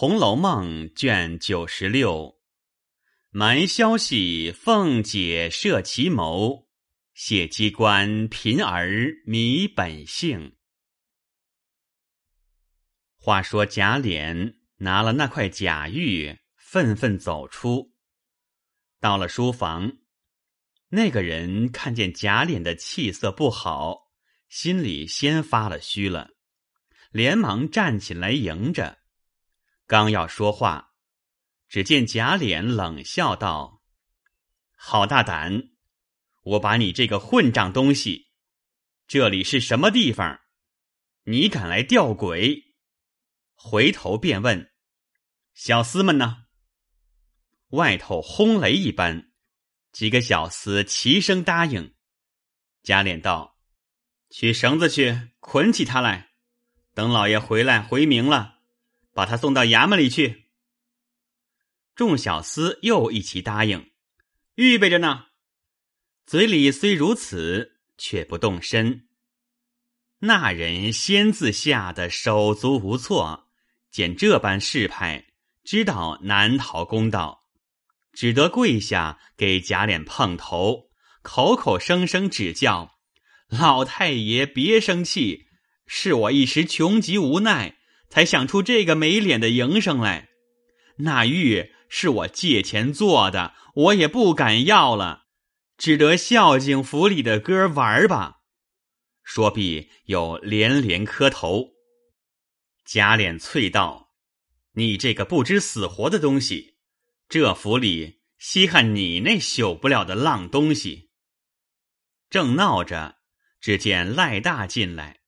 红楼梦》卷九十六，埋消息，凤姐设奇谋，谢机关，贫儿迷本性。话说贾琏拿了那块假玉，愤愤走出，到了书房，那个人看见贾琏的气色不好，心里先发了虚了，连忙站起来迎着，刚要说话，只见贾琏冷笑道：“好大胆！我把你这个混账东西，这里是什么地方？你敢来吊鬼！”回头便问：“小厮们呢？”外头轰雷一般，几个小厮齐声答应。贾琏道：“取绳子去，捆起他来，等老爷回来回明了，把他送到衙门里去。”众小厮又一齐答应，预备着呢。嘴里虽如此，却不动身。那人先自吓得手足无措。见这般势派，知道难逃公道，只得跪下给贾琏碰头，口口声声指教：“老太爷别生气，是我一时穷急无奈，才想出这个没脸的营生来。那玉是我借钱做的，我也不敢要了，只得孝敬府里的哥玩吧。”说毕，又连连磕头。贾琏啐道：“你这个不知死活的东西，这府里稀罕你那朽不了的浪东西。”正闹着，只见赖大进来，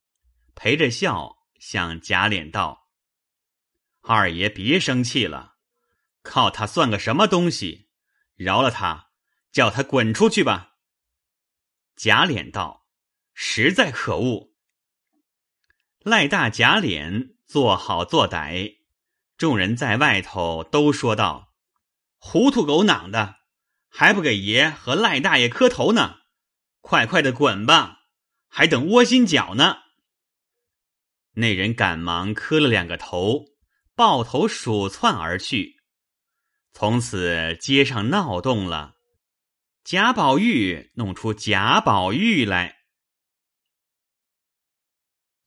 陪着笑向贾琏道：“二爷别生气了，靠他算个什么东西？饶了他，叫他滚出去吧。”贾琏道：“实在可恶。”赖大贾琏。做好做歹，众人在外头都说道：“糊涂狗囊的，还不给爷和赖大爷磕头呢！快快的滚吧，还等窝心脚呢。”那人赶忙磕了两个头，抱头鼠窜而去。从此街上闹动了，贾宝玉弄出贾宝玉来。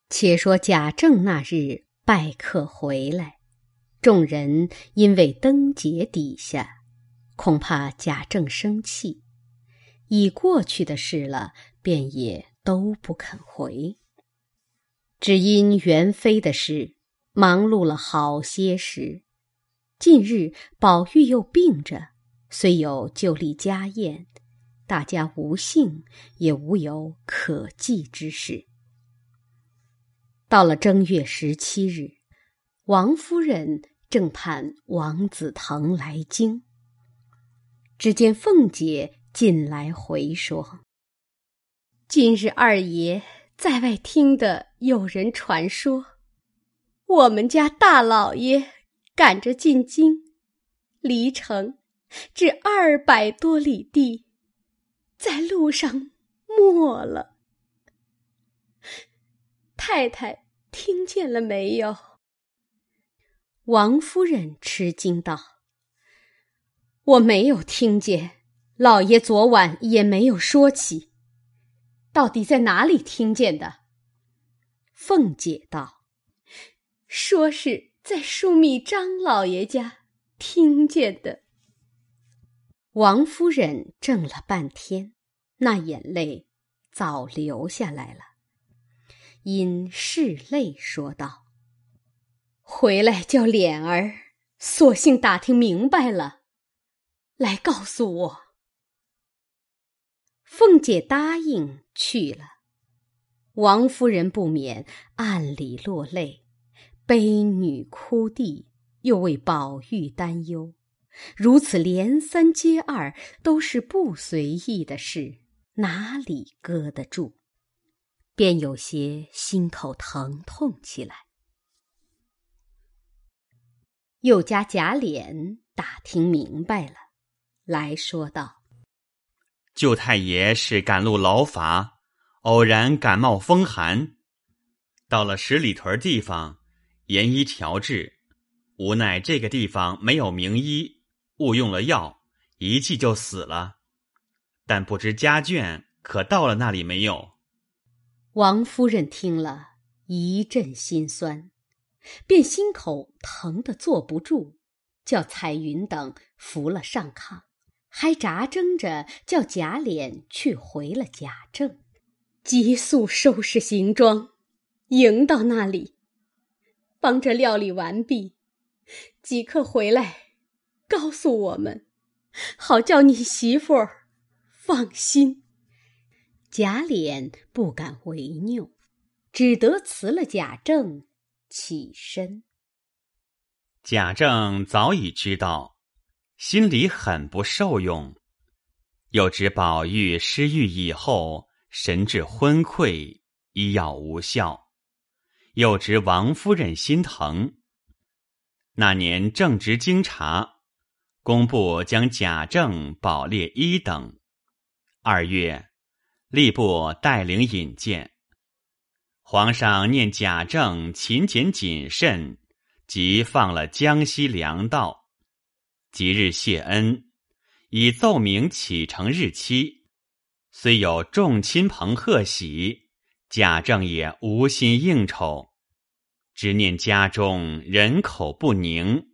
且说贾政那日。拜客回来，众人因为灯节底下，恐怕贾政生气，已过去的事了，便也都不肯回。只因元妃的事忙碌了好些时，近日宝玉又病着，虽有就例家宴，大家无幸，也无有可祭之事。到了正月十七日，王夫人正盼王子腾来京。只见凤姐进来回说：“今日二爷在外听得有人传说，我们家大老爷赶着进京，离城至二百多里地，在路上没了。太太。”听见了没有？王夫人吃惊道：“我没有听见，老爷昨晚也没有说起。到底在哪里听见的？”凤姐道：“说是在枢密张老爷家听见的。”王夫人怔了半天，那眼泪早流下来了。因拭泪说道：“回来叫脸儿，索性打听明白了，来告诉我。”凤姐答应去了。王夫人不免暗里落泪，悲女哭弟，又为宝玉担忧。如此连三接二，都是不随意的事，哪里搁得住？便有些心口疼痛起来。又加贾琏打听明白了，来说道：“舅太爷是赶路劳乏，偶然感冒风寒，到了十里屯地方，严医调治，无奈这个地方没有名医，误用了药，一剂就死了。但不知家眷可到了那里没有？王夫人听了一阵心酸，便心口疼得坐不住，叫彩云等扶了上炕，还扎争着叫贾琏去回了贾政，急速收拾行装。迎到那里，帮着料理完毕，即刻回来，告诉我们，好叫你媳妇儿放心。贾琏不敢违拗，只得辞了贾政，起身。贾政早已知道，心里很不受用，又知宝玉失愈以后神志昏聩，医药无效。又知王夫人心疼。那年正值京察，工部将贾政保列一等。二月，吏部带领引荐。皇上念贾政勤俭谨慎，即放了江西粮道。即日谢恩，以奏明启程日期。虽有众亲朋贺喜。贾政也无心应酬，只念家中人口不宁，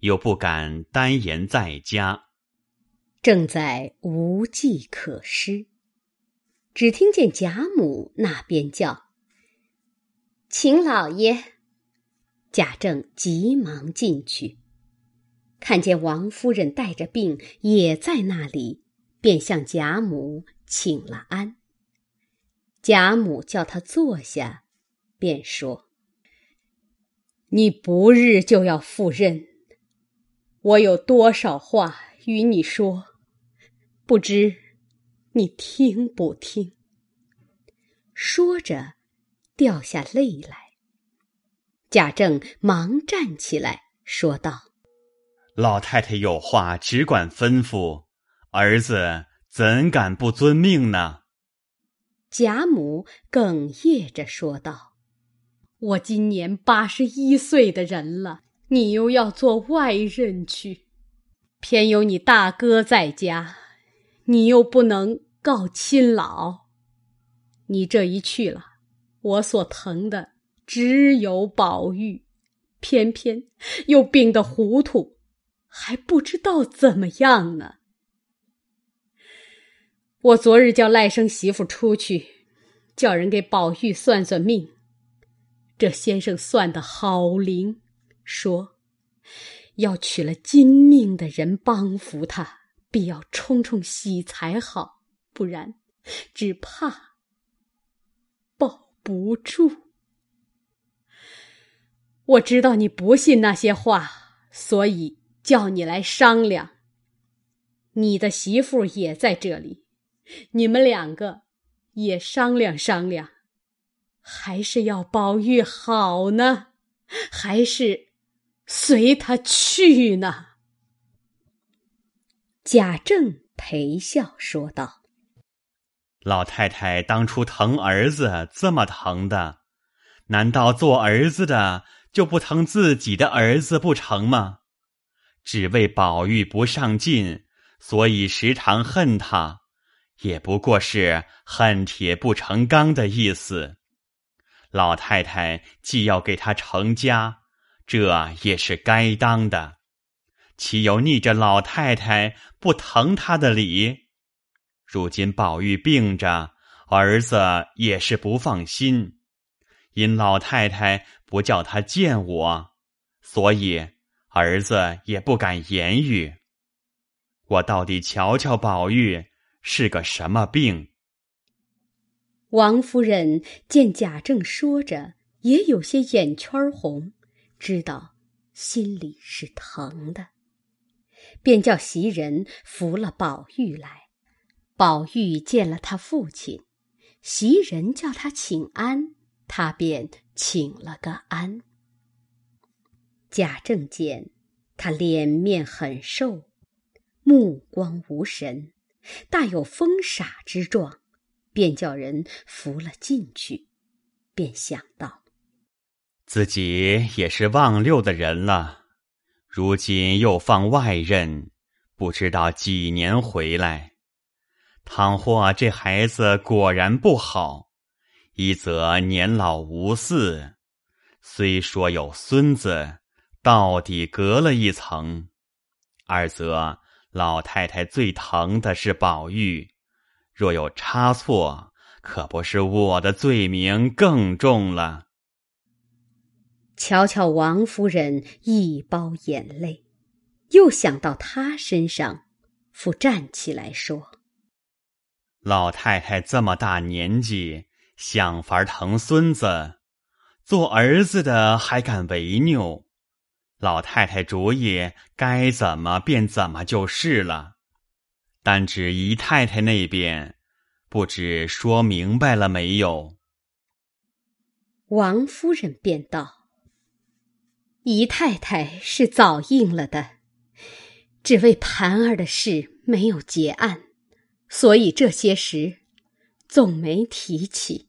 又不敢单言在家，正在无计可施。只听见贾母那边叫：“请老爷。”贾政急忙进去，看见王夫人带着病也在那里，便向贾母请了安。贾母叫他坐下，便说：“你不日就要赴任，我有多少话与你说，不知你听不听？”说着，掉下泪来。贾政忙站起来说道：“老太太有话只管吩咐，儿子怎敢不遵命呢？”贾母哽咽着说道：“我今年八十一岁的人了，你又要做外人去，偏有你大哥在家，你又不能告亲老。你这一去了，我所疼的只有宝玉，偏偏又病得糊涂，还不知道怎么样呢。”我昨日叫赖生媳妇出去，叫人给宝玉算算命。这先生算的好灵，说要娶了金命的人帮扶他，必要冲冲喜才好，不然只怕保不住。我知道你不信那些话，所以叫你来商量。你的媳妇也在这里。你们两个也商量商量，还是要宝玉好呢，还是随他去呢？贾政陪笑说道：“老太太当初疼儿子这么疼的，难道做儿子的就不疼自己的儿子不成吗？只为宝玉不上进，所以时常恨他。”也不过是恨铁不成钢的意思。老太太既要给他成家，这也是该当的，岂有逆着老太太不疼他的理？如今宝玉病着，儿子也是不放心，因老太太不叫他见我，所以儿子也不敢言语。我到底瞧瞧宝玉。是个什么病？王夫人见贾政说着，也有些眼圈红，知道心里是疼的，便叫袭人扶了宝玉来。宝玉见了他父亲，袭人叫他请安，他便请了个安。贾政见他脸面很瘦，目光无神。大有疯傻之状，便叫人扶了进去。便想到，自己也是忘六的人了，如今又放外任，不知道几年回来。倘或这孩子果然不好，一则年老无嗣，虽说有孙子，到底隔了一层；二则老太太最疼的是宝玉，若有差错，可不是我的罪名更重了。瞧瞧王夫人一包眼泪，又想到她身上，复站起来说。老太太这么大年纪，想法疼孙子，做儿子的还敢违拗？老太太主意该怎么便怎么就是了。但只姨太太那边，不知说明白了没有？王夫人便道：“姨太太是早应了的，只为盘儿的事没有结案。”所以这些时，总没提起。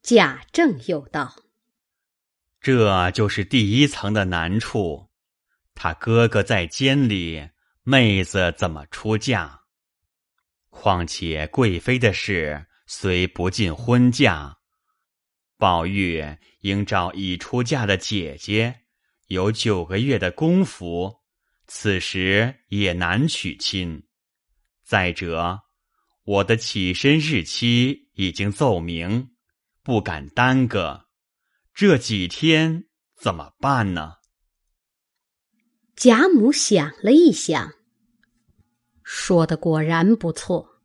贾政又道：“这就是第一层的难处。他哥哥在监里，妹子怎么出嫁？况且贵妃的事虽不进婚嫁，宝玉应照已出嫁的姐姐，有九个月的功夫，此时也难娶亲。”再者，我的起身日期已经奏明，不敢耽搁。这几天怎么办呢？贾母想了一想，说的果然不错。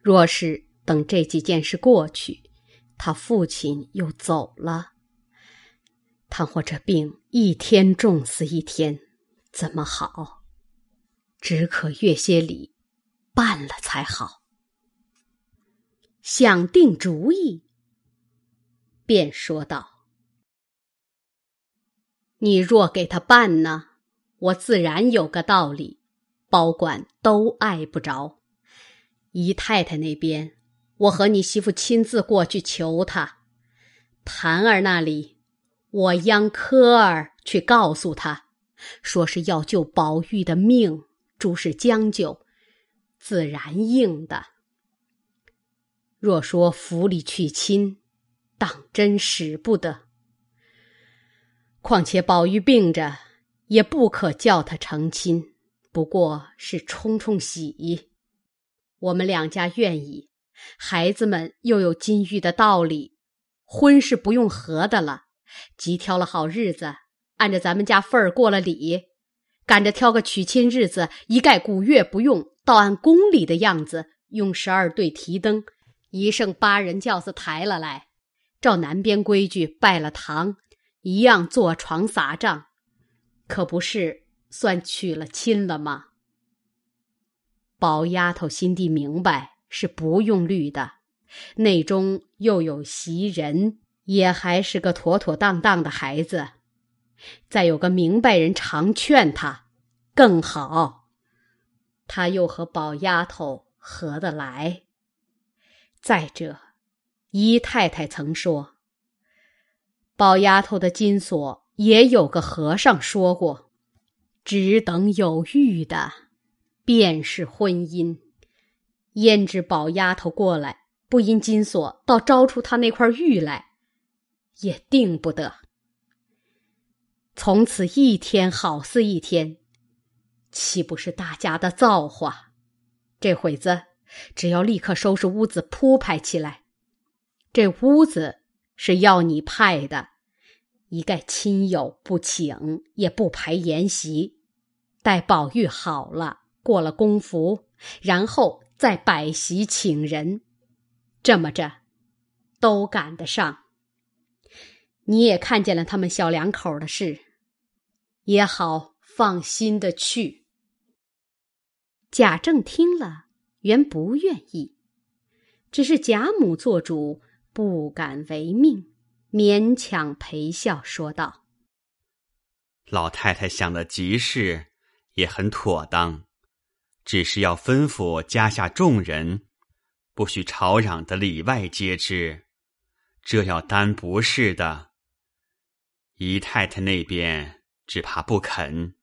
若是等这几件事过去，他父亲又走了，倘或这病一天重似一天，怎么好？只可越些礼。办了才好。想定主意，便说道：“你若给他办呢，我自然有个道理，保管都碍不着。姨太太那边，我和你媳妇亲自过去求他；盘儿那里，我央科儿去告诉他，说是要救宝玉的命，诸事将就。”自然应的。若说府里娶亲，当真使不得。况且宝玉病着，也不可叫他成亲，不过是冲冲喜。我们两家愿意，孩子们又有金玉的道理，婚是不用合的了。即挑了好日子，按着咱们家份儿过了礼，赶着挑个娶亲日子，一概古月不用。倒按宫里的样子，用十二对提灯，一剩八人轿子抬了来，照南边规矩拜了堂，一样坐床撒帐，可不是算娶了亲了吗？宝丫头心地明白，是不用虑的，内中又有袭人，也还是个妥妥当当的孩子，再有个明白人常劝他，更好。他又和宝丫头合得来。再者，姨太太曾说，宝丫头的金锁也有个和尚说过，只等有玉的，便是婚姻。焉知宝丫头过来，不因金锁，倒招出她那块玉来，也定不得。从此一天好似一天。岂不是大家的造化？这会子只要立刻收拾屋子铺排起来。这屋子是要你派的，一概亲友不请，也不排筵席。待宝玉好了，过了公服，然后再摆席请人。这么着，都赶得上。你也看见了他们小两口的事，也好放心的去。贾政听了，原不愿意，只是贾母做主，不敢违命，勉强陪笑说道：“老太太想的极是，也很妥当，只是要吩咐家下众人，不许吵嚷的里外皆知，这要担不是的。姨太太那边只怕不肯。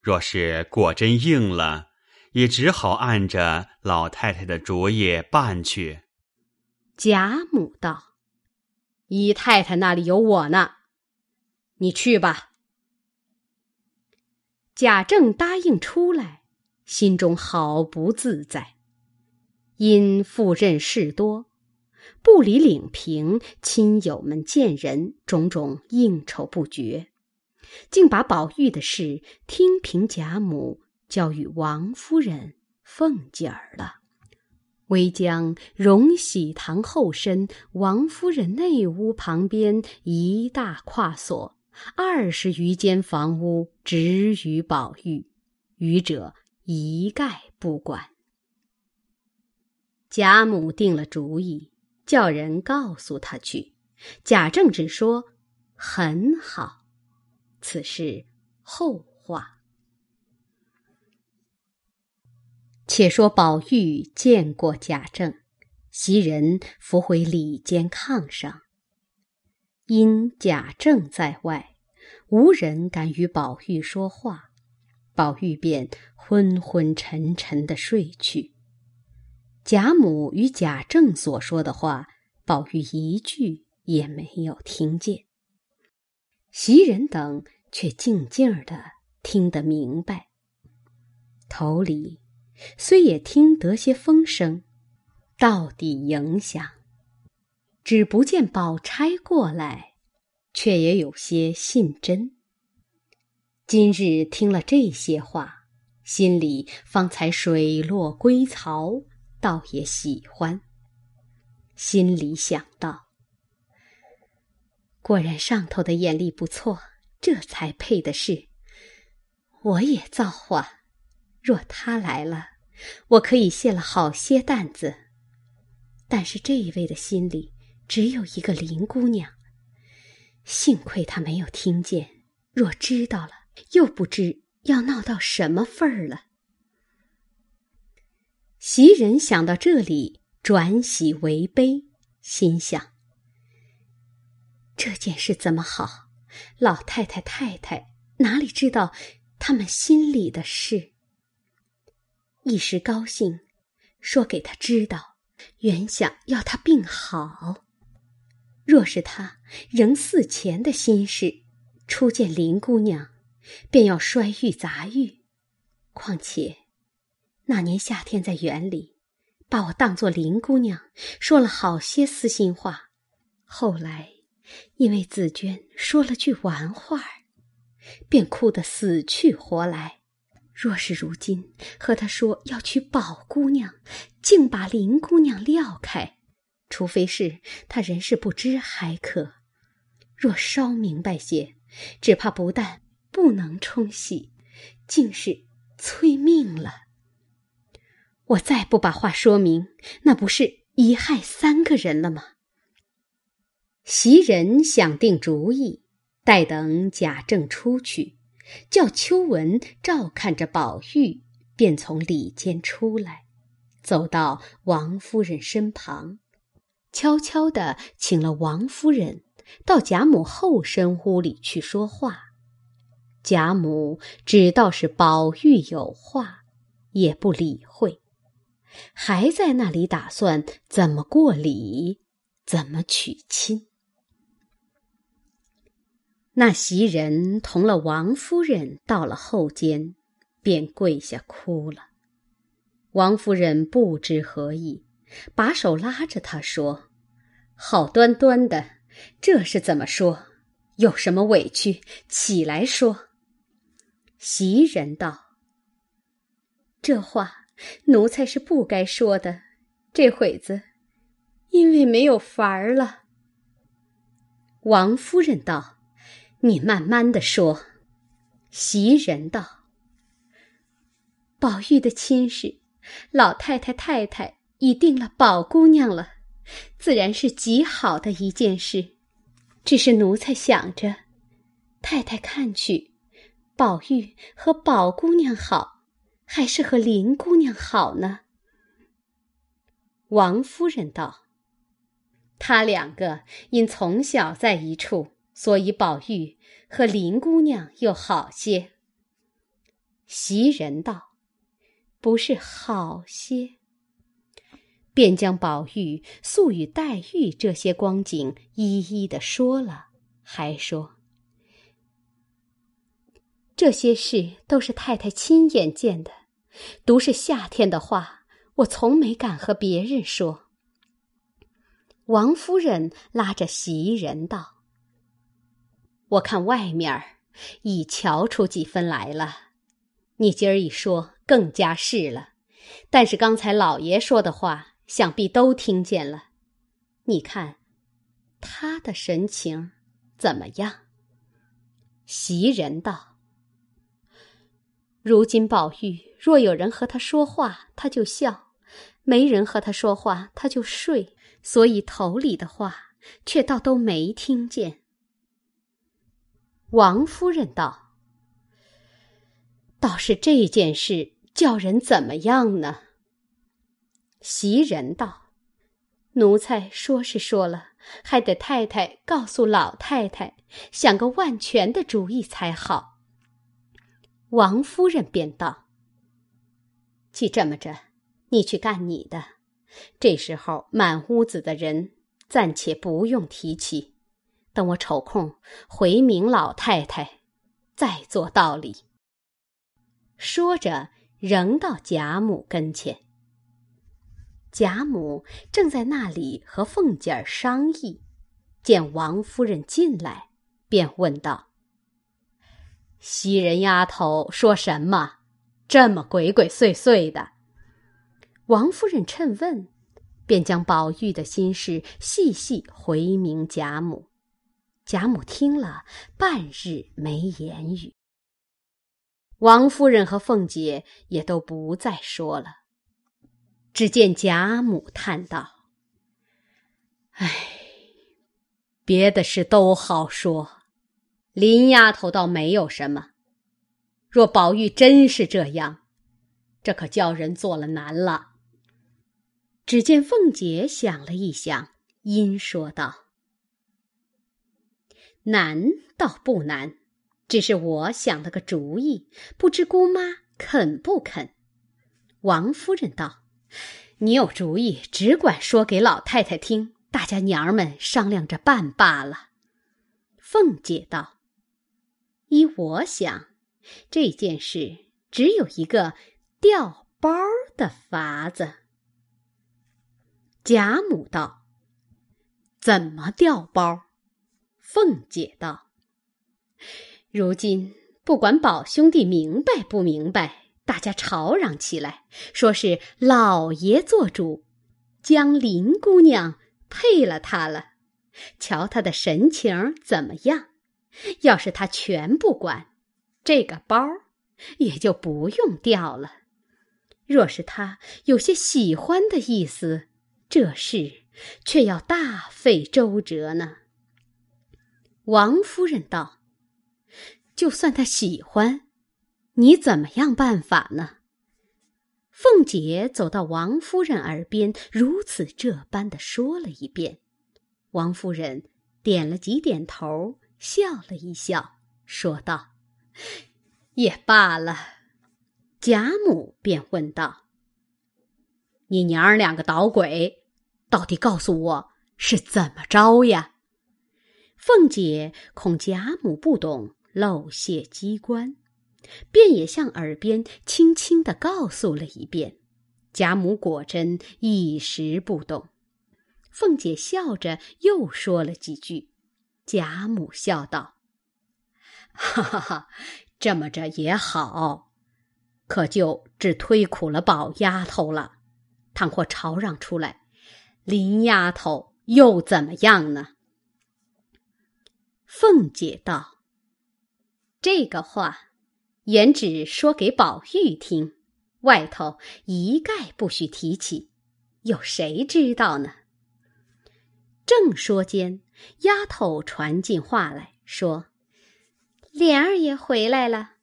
若是果真应了，也只好按着老太太的主意办去。贾母道：“姨太太那里有我呢，你去吧。”贾政答应出来，心中好不自在。因赴任事多，不理领平、亲友们见人，种种应酬不绝，竟把宝玉的事听凭贾母交与王夫人、凤姐儿了。唯将荣禧堂后身、王夫人内屋旁边一大跨所。二十余间房屋只与宝玉，余者一概不管。贾母定了主意，叫人告诉他去。贾政只说：“很好。”此事后话。且说宝玉见过贾政，袭人扶回里间炕上。因贾政在外，无人敢与宝玉说话，宝玉便昏昏沉沉的睡去。贾母与贾政所说的话，宝玉一句也没有听见。袭人等却静静的听得明白，头里虽也听得些风声，到底影响。只不见宝钗过来，却也有些信真。今日听了这些话，心里方才水落归槽，倒也喜欢。心里想到：果然上头的眼力不错，这才配的是。我也造化，若他来了，我可以卸了好些担子。但是这一位的心里。只有一个林姑娘，幸亏她没有听见。若知道了，又不知要闹到什么份儿了。袭人想到这里，转喜为悲，心想：这件事怎么好？老太太、太太哪里知道他们心里的事？一时高兴，说给他知道，原想要他病好。若是他仍似前的心事，初见林姑娘，便要摔玉砸玉。况且那年夏天在园里，把我当作林姑娘，说了好些私心话。后来因为紫娟说了句玩话，便哭得死去活来。若是如今和他说要娶宝姑娘，竟把林姑娘撂开。除非是他人事不知还可，若稍明白些，只怕不但不能冲喜，竟是催命了。我再不把话说明，那不是一害三个人了吗？袭人想定主意，待等贾政出去，叫秋文照看着宝玉，便从里间出来，走到王夫人身旁。悄悄地请了王夫人到贾母后身屋里去说话，贾母只道是宝玉有话，也不理会，还在那里打算怎么过礼，怎么娶亲。那袭人同了王夫人到了后间，便跪下哭了。王夫人不知何意。把手拉着她说：“好端端的，这是怎么说？有什么委屈，起来说。”袭人道：“这话奴才是不该说的，这会子因为没有法儿了。”王夫人道：“你慢慢的说。”袭人道：“宝玉的亲事，老太太、太太。”已定了宝姑娘了，自然是极好的一件事。只是奴才想着，太太看去，宝玉和宝姑娘好，还是和林姑娘好呢？王夫人道：“他两个因从小在一处，所以宝玉和林姑娘又好些。袭人道：“不是好些。”便将宝玉素与黛玉这些光景一一的说了，还说：“这些事都是太太亲眼见的，独是夏天的话，我从没敢和别人说。”王夫人拉着袭人道。我看外面已瞧出几分来了，你今儿一说更加是了。但是刚才老爷说的话，想必都听见了。你看他的神情怎么样？袭人道：“如今宝玉若有人和他说话，他就笑；没人和他说话，他就睡。所以头里的话却倒都没听见。”王夫人道：“倒是这件事叫人怎么样呢？”袭人道：“奴才说是说了，还得太太告诉老太太，想个万全的主意才好。”王夫人便道：“既这么着，你去干你的。这时候满屋子的人，暂且不用提起。”等我抽空回明老太太，再做道理。说着，仍到贾母跟前。贾母正在那里和凤姐儿商议，见王夫人进来，便问道：“袭人丫头说什么？这么鬼鬼祟祟的？”王夫人趁问，便将宝玉的心事细细回明贾母。贾母听了，半日没言语。王夫人和凤姐也都不再说了。只见贾母叹道：“唉，别的事都好说，林丫头倒没有什么。若宝玉真是这样，这可叫人做了难了。”只见凤姐想了一想，因说道。难倒不难，只是我想了个主意，不知姑妈肯不肯？王夫人道：“你有主意，只管说给老太太听，大家娘儿们商量着办罢了。”凤姐道：“依我想，这件事只有一个调包的法子。”贾母道：“怎么调包？”凤姐道：“如今不管宝兄弟明白不明白，大家吵嚷起来，说是老爷做主，将林姑娘配了他了。瞧他的神情怎么样？要是他全不管，这个包也就不用掉了；若是他有些喜欢的意思，这事却要大费周折呢。”王夫人道：“就算他喜欢，你怎么样办法呢？”凤姐走到王夫人耳边，如此这般的说了一遍。王夫人点了几点头，笑了一笑，说道：“也罢了。”贾母便问道：“你娘儿两个捣鬼，到底告诉我是怎么着呀？”凤姐恐贾母不懂，漏泄机关，便也向耳边轻轻的告诉了一遍。贾母果真一时不懂，凤姐笑着又说了几句。贾母笑道：“哈哈哈，这么着也好，可就只推苦了宝丫头了。倘或吵嚷出来，林丫头又怎么样呢？”凤姐道：“这个话，原只说给宝玉听，外头一概不许提起，有谁知道呢？”正说间，丫头传进话来说：“莲儿也回来了。”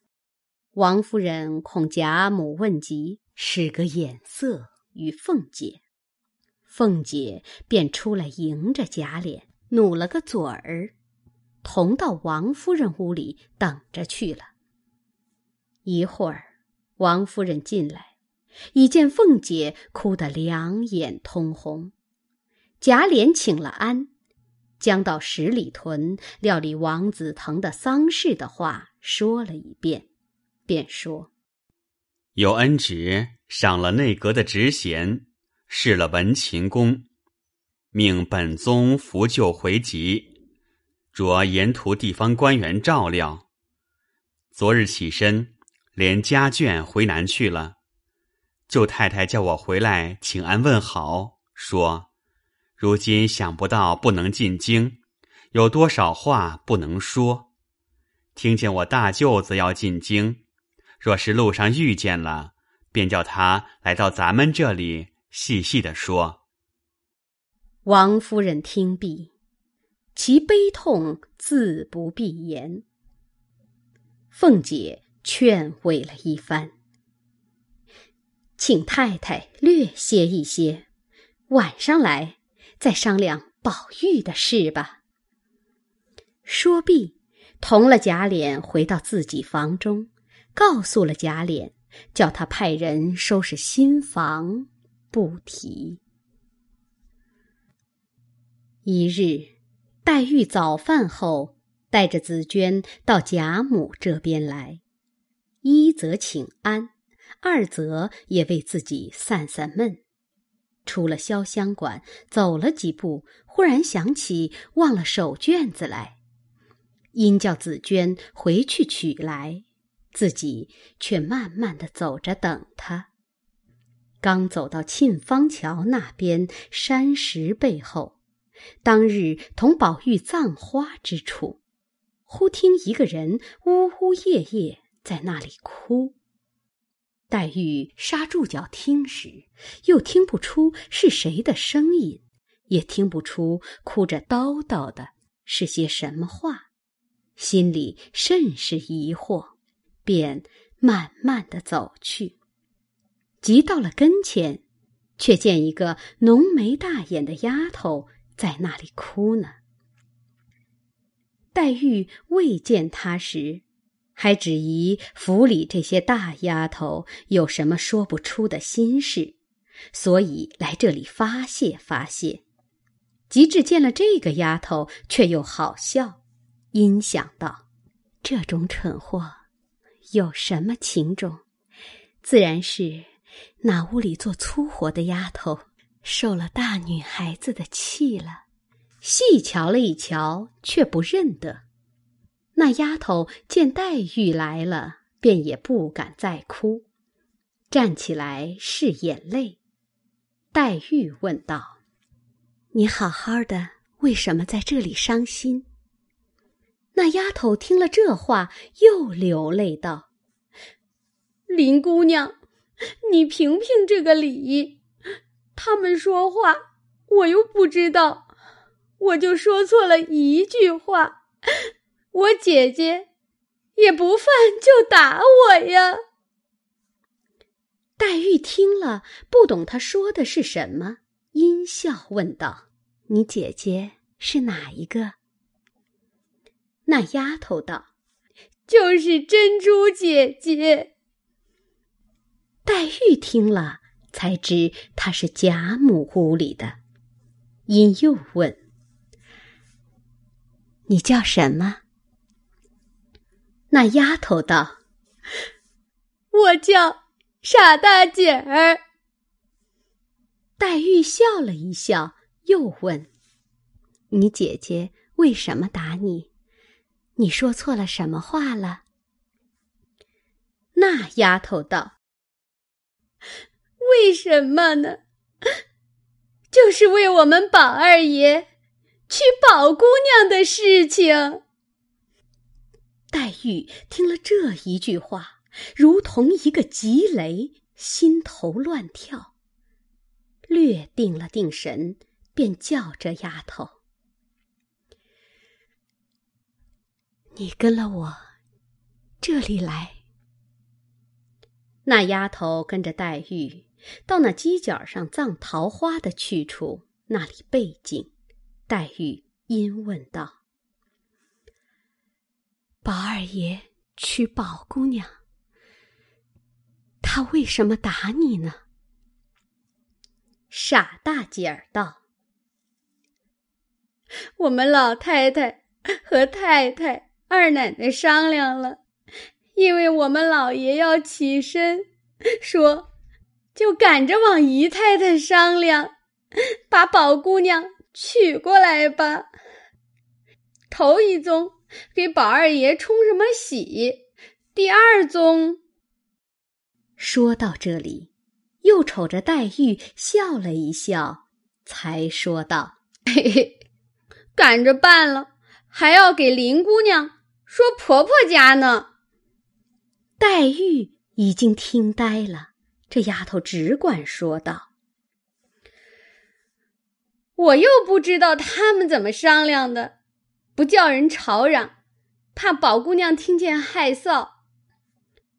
王夫人恐贾母问及，使个眼色与凤姐，凤姐便出来迎着贾琏，努了个嘴儿。同到王夫人屋里等着去了。一会儿，王夫人进来，已见凤姐哭得两眼通红。贾琏请了安，将到十里屯料理王子腾的丧事的话说了一遍，便说：“有恩旨，赏了内阁的职衔，试了文勤公，命本宗扶柩回籍，着沿途地方官员照料。昨日起身，连家眷回南去了。舅太太叫我回来请安问好，说。”如今想不到不能进京，有多少话不能说。听见我大舅子要进京，若是路上遇见了，便叫他来到咱们这里细细的说。王夫人听毕，其悲痛自不必言。凤姐劝慰了一番，请太太略歇一歇，晚上来。再商量宝玉的事吧。说毕，同了贾琏回到自己房中，告诉了贾琏，叫他派人收拾新房，不提。一日，黛玉早饭后，带着紫娟到贾母这边来，一则请安，二则也为自己散散闷。出了潇湘馆，走了几步，忽然想起忘了手绢子来，因叫紫娟回去取来，自己却慢慢的走着等他。刚走到沁芳桥那边山石背后，当日同宝玉葬花之处，忽听一个人呜呜咽咽在那里哭。黛玉刹住脚听时，又听不出是谁的声音，也听不出哭着叨叨的是些什么话，心里甚是疑惑，便慢慢的走去。急到了跟前，却见一个浓眉大眼的丫头在那里哭呢。黛玉未见她时。还只疑府里这些大丫头有什么说不出的心事，所以来这里发泄发泄。及至见了这个丫头，却又好笑，因想到这种蠢货有什么情种，自然是那屋里做粗活的丫头受了大女孩子的气了。细瞧了一瞧，却不认得。那丫头见黛玉来了，便也不敢再哭，站起来拭眼泪。黛玉问道：“你好好的，为什么在这里伤心？”那丫头听了这话，又流泪道：“林姑娘，你评评这个理。他们说话，我又不知道，我就说错了一句话。”我姐姐也不犯就打我呀。黛玉听了，不懂他说的是什么，阴笑问道：“你姐姐是哪一个？”那丫头道：“就是珍珠姐姐。”黛玉听了，才知她是贾母屋里的，因又问：“你叫什么？”那丫头道：“我叫傻大姐儿。”黛玉笑了一笑，又问：“你姐姐为什么打你？你说错了什么话了？”那丫头道：“为什么呢？就是为我们宝二爷娶宝姑娘的事情。”黛玉听了这一句话，如同一个急雷，心头乱跳。略定了定神，便叫这丫头：“你跟了我这里来。”那丫头跟着黛玉到那犄角上葬桃花的去处，那里背景。黛玉因问道。宝二爷娶宝姑娘，他为什么打你呢？傻大姐儿道：“我们老太太和太太、二奶奶商量了，因为我们老爷要起身，说就赶着往姨太太商量，把宝姑娘娶过来吧。头一宗。”给宝二爷冲什么喜？第二宗。说到这里，又瞅着黛玉笑了一笑，才说道：“嘿嘿，赶着办了，还要给林姑娘说婆婆家呢。”黛玉已经听呆了，这丫头只管说道：“我又不知道他们怎么商量的。”不叫人吵嚷，怕宝姑娘听见害臊。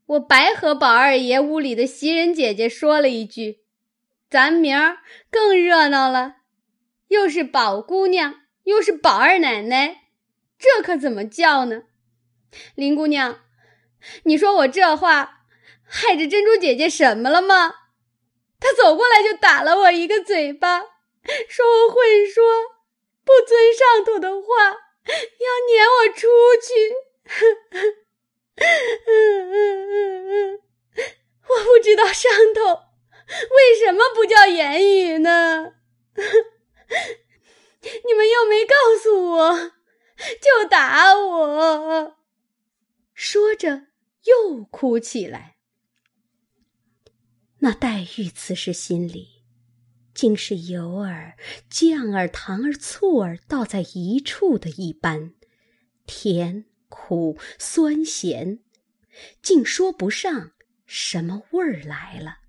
我白和宝二爷屋里的袭人姐姐说了一句：“咱明儿更热闹了，又是宝姑娘，又是宝二奶奶，这可怎么叫呢？”林姑娘，你说我这话害着珍珠姐姐什么了吗？她走过来就打了我一个嘴巴，说我会说，不遵上头的话。要撵我出去，我不知道上头为什么不叫言语呢？你们又没告诉我，就打我。说着又哭起来。那黛玉此时心里。竟是油儿、酱儿、糖儿、醋儿倒在一处的一般，甜、苦、酸、咸，竟说不上什么味儿来了。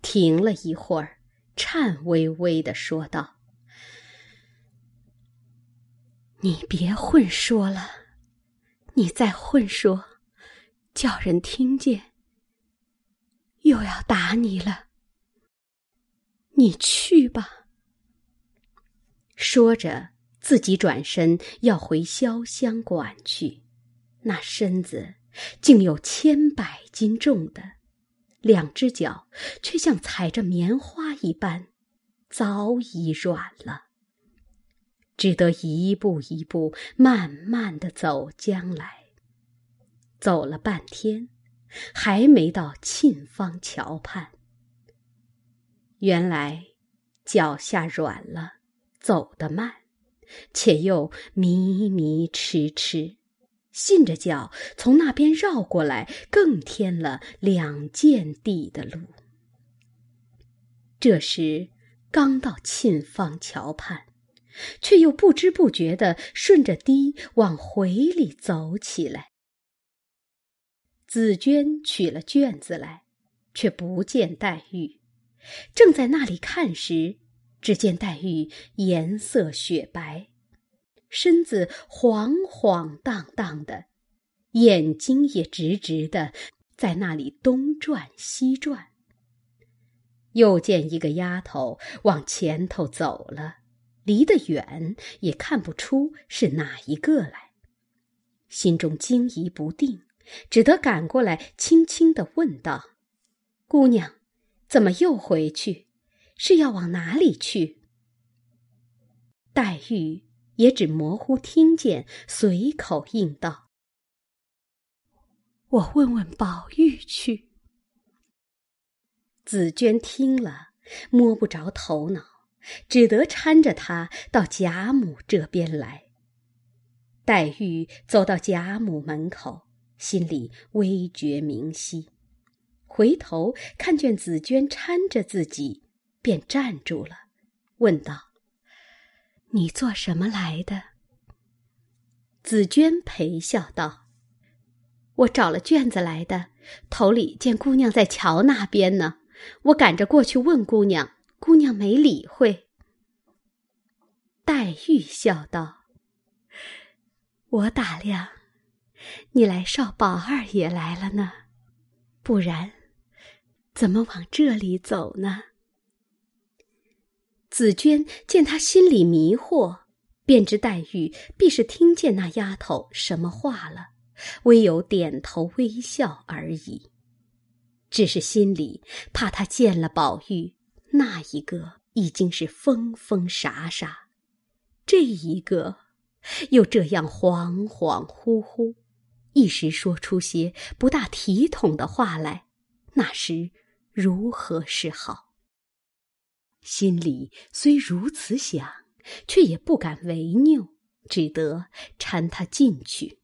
停了一会儿，颤巍巍的说道：“你别混说了，你再混说，叫人听见，又要打你了。”你去吧。说着，自己转身要回潇湘馆去，那身子竟有千百斤重的，两只脚却像踩着棉花一般，早已软了。只得一步一步慢慢的走将来。走了半天，还没到沁芳桥畔。原来脚下软了，走得慢，且又迷迷痴痴，信着脚从那边绕过来，更添了两件地的路。这时刚到沁芳桥畔，却又不知不觉的顺着堤往回里走起来。紫娟取了卷子来，却不见黛玉。正在那里看时，只见黛玉颜色雪白，身子晃晃荡荡的，眼睛也直直的，在那里东转西转。又见一个丫头往前头走了，离得远也看不出是哪一个来，心中惊疑不定，只得赶过来，轻轻的问道：“姑娘。”怎么又回去？是要往哪里去？黛玉也只模糊听见，随口应道：“我问问宝玉去。”紫娟听了，摸不着头脑，只得搀着她到贾母这边来。黛玉走到贾母门口，心里微觉明晰。回头看见紫娟搀着自己，便站住了，问道：“你做什么来的？”紫娟陪笑道：“我找了卷子来的，头里见姑娘在桥那边呢，我赶着过去问姑娘，姑娘没理会。”黛玉笑道：“我打量，你来少宝二爷来了呢，不然。”怎么往这里走呢？紫娟见他心里迷惑，便知黛玉必是听见那丫头什么话了，唯有点头微笑而已。只是心里怕她见了宝玉，那一个已经是疯疯傻傻，这一个又这样恍恍惚惚，一时说出些不大体统的话来，那时如何是好？心里虽如此想。却也不敢违拗，只得搀他进去。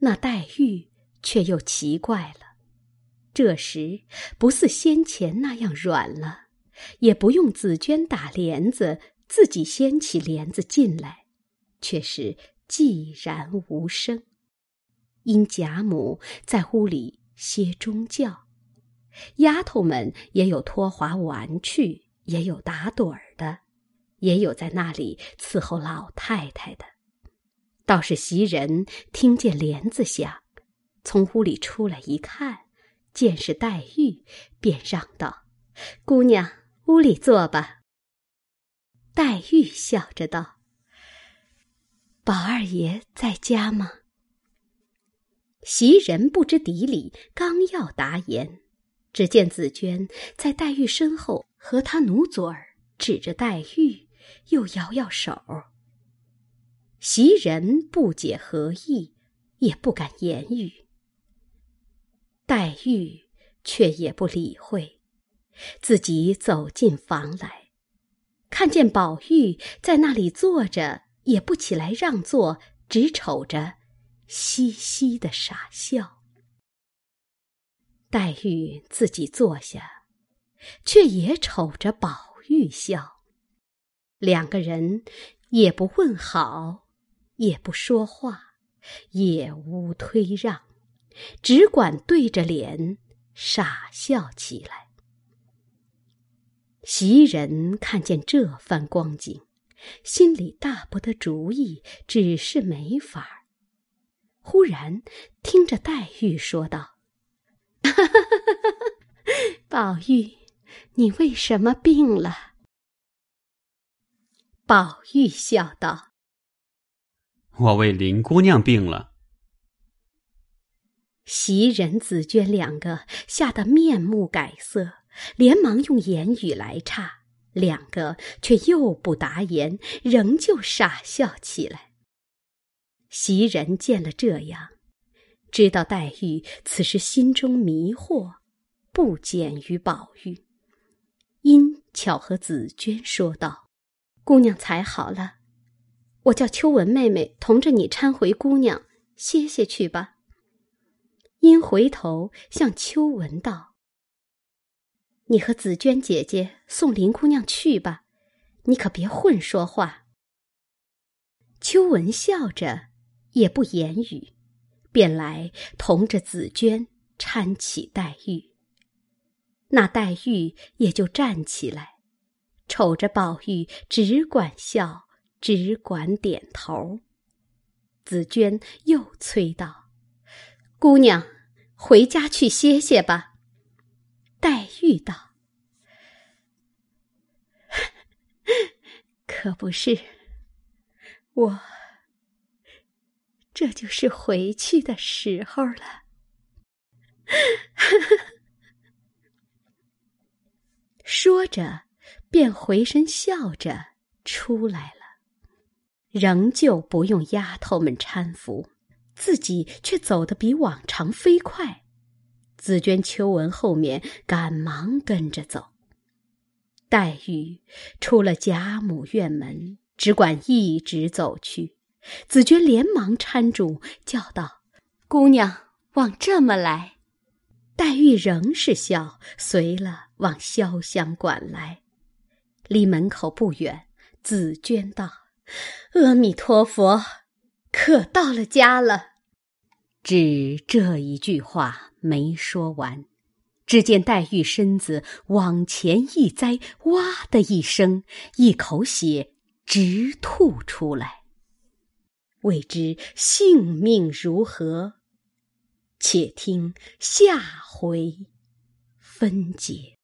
那黛玉却又奇怪了，这时不似先前那样软了，也不用紫鹃打帘子，自己掀起帘子进来，却是寂然无声。因贾母在屋里歇中觉，丫头们也有脱滑玩去，也有打盹儿的。也有在那里伺候老太太的，倒是袭人听见帘子响，从屋里出来一看，见是黛玉，便让道：“姑娘，屋里坐吧。”黛玉笑着道：“宝二爷在家吗？”袭人不知底里，刚要答言，只见紫鹃在黛玉身后和她努嘴儿，指着黛玉。又摇摇手，袭人不解何意，也不敢言语。黛玉却也不理会，自己走进房来，看见宝玉在那里坐着，也不起来让座，只瞅着，嘻嘻的傻笑。黛玉自己坐下，却也瞅着宝玉笑。两个人也不问好，也不说话，也无推让，只管对着脸傻笑起来。袭人看见这番光景，心里大不得主意，只是没法儿。忽然听着黛玉说道：“宝玉，你为什么病了？”宝玉笑道：“我为林姑娘病了。”袭人、紫鹃两个吓得面目改色，连忙用言语来岔，两个却又不答言，仍旧傻笑起来。袭人见了这样，知道黛玉此时心中迷惑，不减于宝玉，因巧和紫鹃说道。姑娘才好了，我叫秋文妹妹同着你搀回姑娘歇歇去吧。因回头向秋文道：“你和紫鹃姐姐送林姑娘去吧，你可别混说话。”秋文笑着，也不言语，便来同着紫鹃搀起黛玉。那黛玉也就站起来。瞅着宝玉，只管笑，只管点头。紫鹃又催道：“姑娘，回家去歇歇吧。”黛玉道：“ 可不是，我这就是回去的时候了。”说着。便回身笑着出来了，仍旧不用丫头们搀扶，自己却走得比往常飞快。紫鹃、秋纹后面赶忙跟着走。黛玉出了贾母院门，只管一直走去。紫鹃连忙搀住，叫道：“姑娘，往这么来。”黛玉仍是笑，随了往潇湘馆来。离门口不远，紫鹃道：“阿弥陀佛，可到了家了。”只这一句话没说完，只见黛玉身子往前一栽，哇的一声，一口血直吐出来。未知性命如何？且听下回分解。